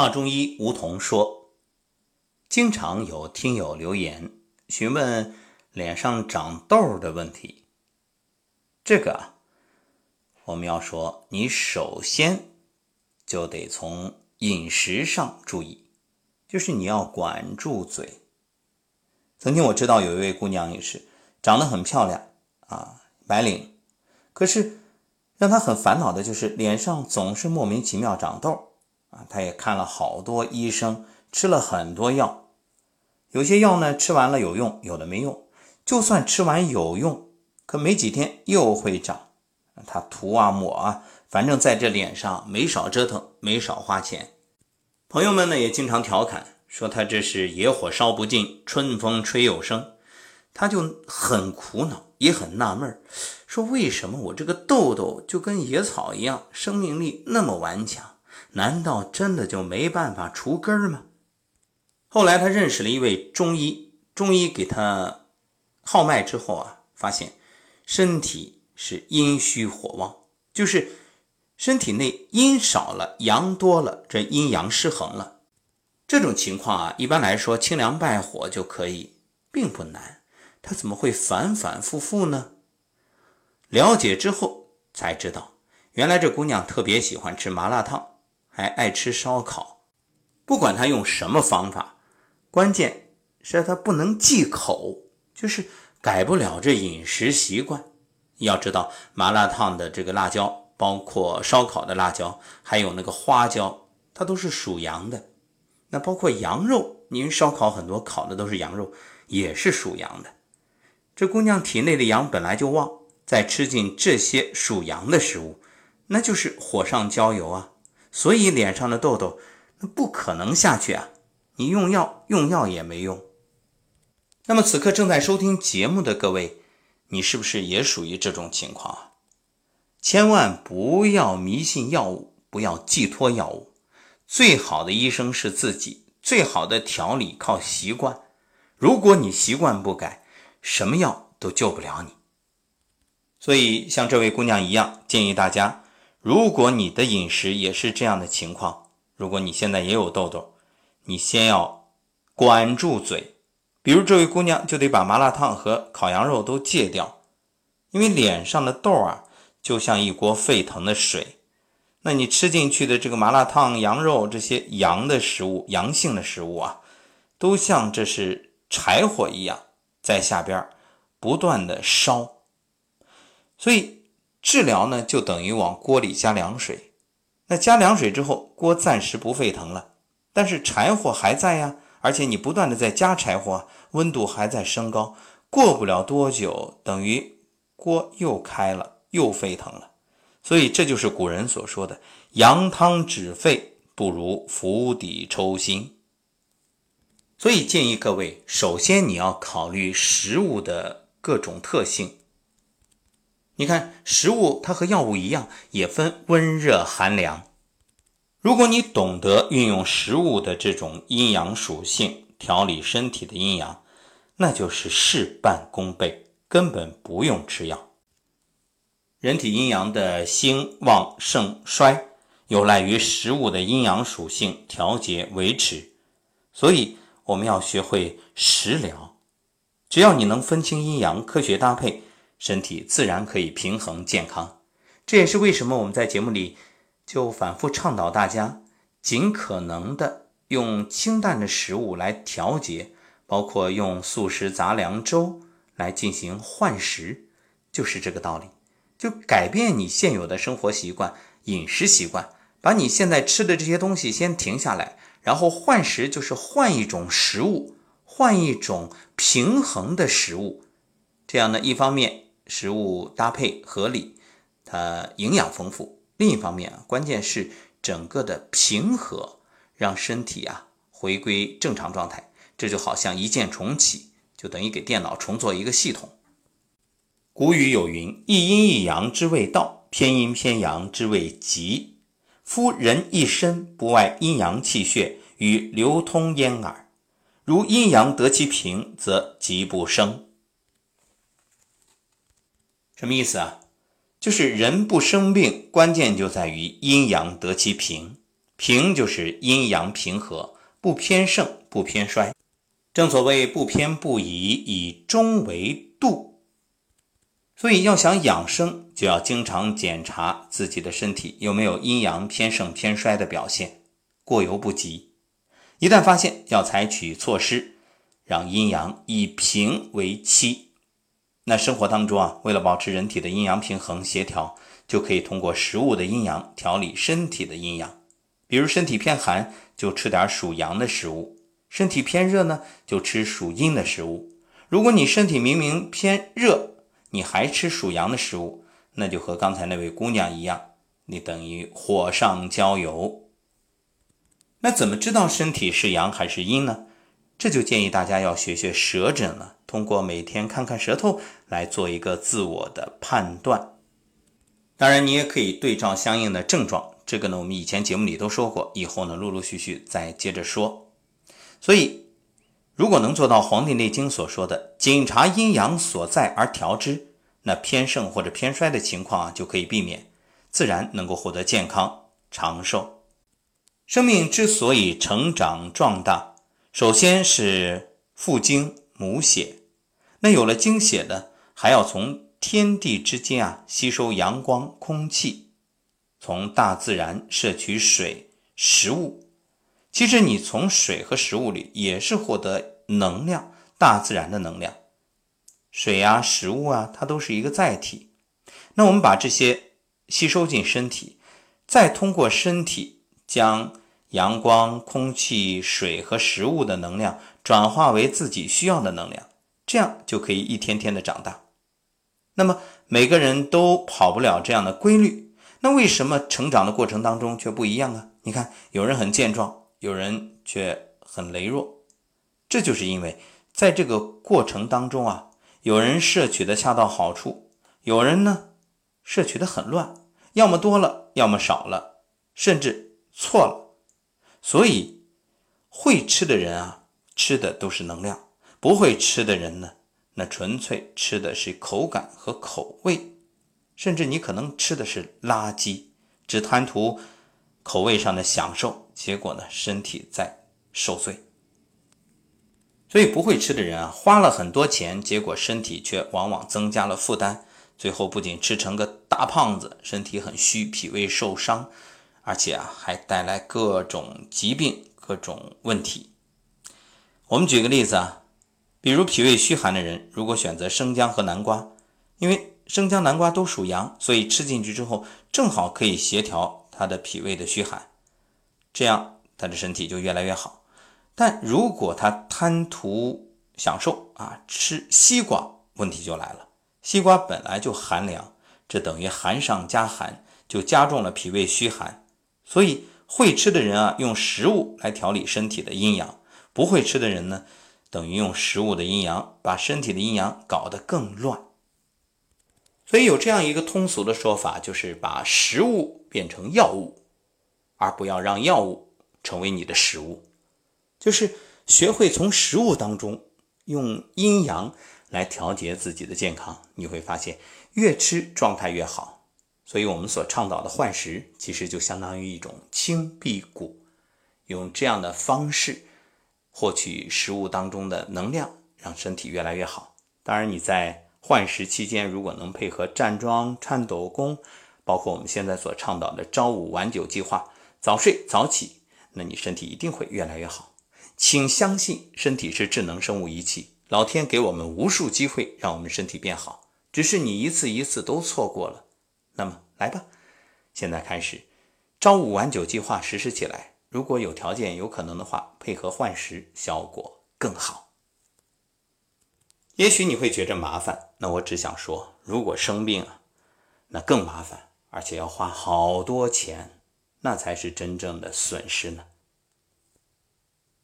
华中医吴桐说，经常有听友留言询问脸上长痘的问题。这个啊，我们要说，你首先就得从饮食上注意，就是你要管住嘴。曾经我知道有一位姑娘也是长得很漂亮啊，白领，可是让她很烦恼的就是脸上总是莫名其妙长痘。啊，他也看了好多医生，吃了很多药，有些药呢吃完了有用，有的没用。就算吃完有用，可没几天又会长。他涂啊抹啊，反正在这脸上没少折腾，没少花钱。朋友们呢也经常调侃说他这是野火烧不尽，春风吹又生。他就很苦恼，也很纳闷说为什么我这个痘痘就跟野草一样，生命力那么顽强？难道真的就没办法除根吗？后来他认识了一位中医，中医给他号脉之后啊，发现身体是阴虚火旺，就是身体内阴少了，阳多了，这阴阳失衡了。这种情况啊，一般来说清凉败火就可以，并不难。他怎么会反反复复呢？了解之后才知道，原来这姑娘特别喜欢吃麻辣烫。还爱吃烧烤，不管他用什么方法，关键是他不能忌口，就是改不了这饮食习惯。要知道，麻辣烫的这个辣椒，包括烧烤的辣椒，还有那个花椒，它都是属阳的。那包括羊肉，您烧烤很多烤的都是羊肉，也是属阳的。这姑娘体内的阳本来就旺，再吃进这些属阳的食物，那就是火上浇油啊。所以脸上的痘痘那不可能下去啊！你用药用药也没用。那么此刻正在收听节目的各位，你是不是也属于这种情况啊？千万不要迷信药物，不要寄托药物。最好的医生是自己，最好的调理靠习惯。如果你习惯不改，什么药都救不了你。所以像这位姑娘一样，建议大家。如果你的饮食也是这样的情况，如果你现在也有痘痘，你先要管住嘴。比如这位姑娘就得把麻辣烫和烤羊肉都戒掉，因为脸上的痘啊，就像一锅沸腾的水。那你吃进去的这个麻辣烫、羊肉这些阳的食物、阳性的食物啊，都像这是柴火一样在下边不断的烧，所以。治疗呢，就等于往锅里加凉水。那加凉水之后，锅暂时不沸腾了，但是柴火还在呀，而且你不断的在加柴火，温度还在升高。过不了多久，等于锅又开了，又沸腾了。所以这就是古人所说的“扬汤止沸，不如釜底抽薪”。所以建议各位，首先你要考虑食物的各种特性。你看，食物它和药物一样，也分温热寒凉。如果你懂得运用食物的这种阴阳属性调理身体的阴阳，那就是事半功倍，根本不用吃药。人体阴阳的兴旺盛衰，有赖于食物的阴阳属性调节维持。所以，我们要学会食疗。只要你能分清阴阳，科学搭配。身体自然可以平衡健康，这也是为什么我们在节目里就反复倡导大家尽可能的用清淡的食物来调节，包括用素食杂粮粥来进行换食，就是这个道理。就改变你现有的生活习惯、饮食习惯，把你现在吃的这些东西先停下来，然后换食，就是换一种食物，换一种平衡的食物。这样呢，一方面。食物搭配合理，它营养丰富。另一方面啊，关键是整个的平和，让身体啊回归正常状态。这就好像一键重启，就等于给电脑重做一个系统。古语有云：“一阴一阳之谓道，偏阴偏阳之谓极。夫人一身不外阴阳气血与流通焉耳。如阴阳得其平，则极不生。”什么意思啊？就是人不生病，关键就在于阴阳得其平。平就是阴阳平和，不偏盛，不偏衰。正所谓不偏不倚，以中为度。所以要想养生，就要经常检查自己的身体有没有阴阳偏盛偏衰的表现，过犹不及。一旦发现，要采取措施，让阴阳以平为期。那生活当中啊，为了保持人体的阴阳平衡协调，就可以通过食物的阴阳调理身体的阴阳。比如身体偏寒，就吃点属阳的食物。身体偏热呢，就吃属阴的食物。如果你身体明明偏热，你还吃属阳的食物，那就和刚才那位姑娘一样，你等于火上浇油。那怎么知道身体是阳还是阴呢？这就建议大家要学学舌诊了，通过每天看看舌头来做一个自我的判断。当然，你也可以对照相应的症状。这个呢，我们以前节目里都说过，以后呢，陆陆续续再接着说。所以，如果能做到《黄帝内经》所说的“检查阴阳所在而调之”，那偏盛或者偏衰的情况啊就可以避免，自然能够获得健康长寿。生命之所以成长壮大，首先是父精母血。那有了精血的，还要从天地之间啊吸收阳光、空气，从大自然摄取水、食物。其实你从水和食物里也是获得能量，大自然的能量，水啊、食物啊，它都是一个载体。那我们把这些吸收进身体，再通过身体将阳光、空气、水和食物的能量转化为自己需要的能量，这样就可以一天天的长大。那么每个人都跑不了这样的规律，那为什么成长的过程当中却不一样啊？你看，有人很健壮。有人却很羸弱，这就是因为在这个过程当中啊，有人摄取的恰到好处，有人呢摄取的很乱，要么多了，要么少了，甚至错了。所以会吃的人啊，吃的都是能量；不会吃的人呢，那纯粹吃的是口感和口味，甚至你可能吃的是垃圾，只贪图。口味上的享受，结果呢，身体在受罪。所以不会吃的人啊，花了很多钱，结果身体却往往增加了负担，最后不仅吃成个大胖子，身体很虚，脾胃受伤，而且啊，还带来各种疾病、各种问题。我们举个例子啊，比如脾胃虚寒的人，如果选择生姜和南瓜，因为生姜、南瓜都属阳，所以吃进去之后，正好可以协调。他的脾胃的虚寒，这样他的身体就越来越好。但如果他贪图享受啊，吃西瓜，问题就来了。西瓜本来就寒凉，这等于寒上加寒，就加重了脾胃虚寒。所以会吃的人啊，用食物来调理身体的阴阳；不会吃的人呢，等于用食物的阴阳把身体的阴阳搞得更乱。所以有这样一个通俗的说法，就是把食物变成药物，而不要让药物成为你的食物。就是学会从食物当中用阴阳来调节自己的健康，你会发现越吃状态越好。所以我们所倡导的换食，其实就相当于一种清辟谷，用这样的方式获取食物当中的能量，让身体越来越好。当然你在。换食期间，如果能配合站桩、颤抖功，包括我们现在所倡导的朝五晚九计划，早睡早起，那你身体一定会越来越好。请相信，身体是智能生物仪器，老天给我们无数机会让我们身体变好，只是你一次一次都错过了。那么来吧，现在开始，朝五晚九计划实施起来。如果有条件、有可能的话，配合换食，效果更好。也许你会觉着麻烦，那我只想说，如果生病啊，那更麻烦，而且要花好多钱，那才是真正的损失呢。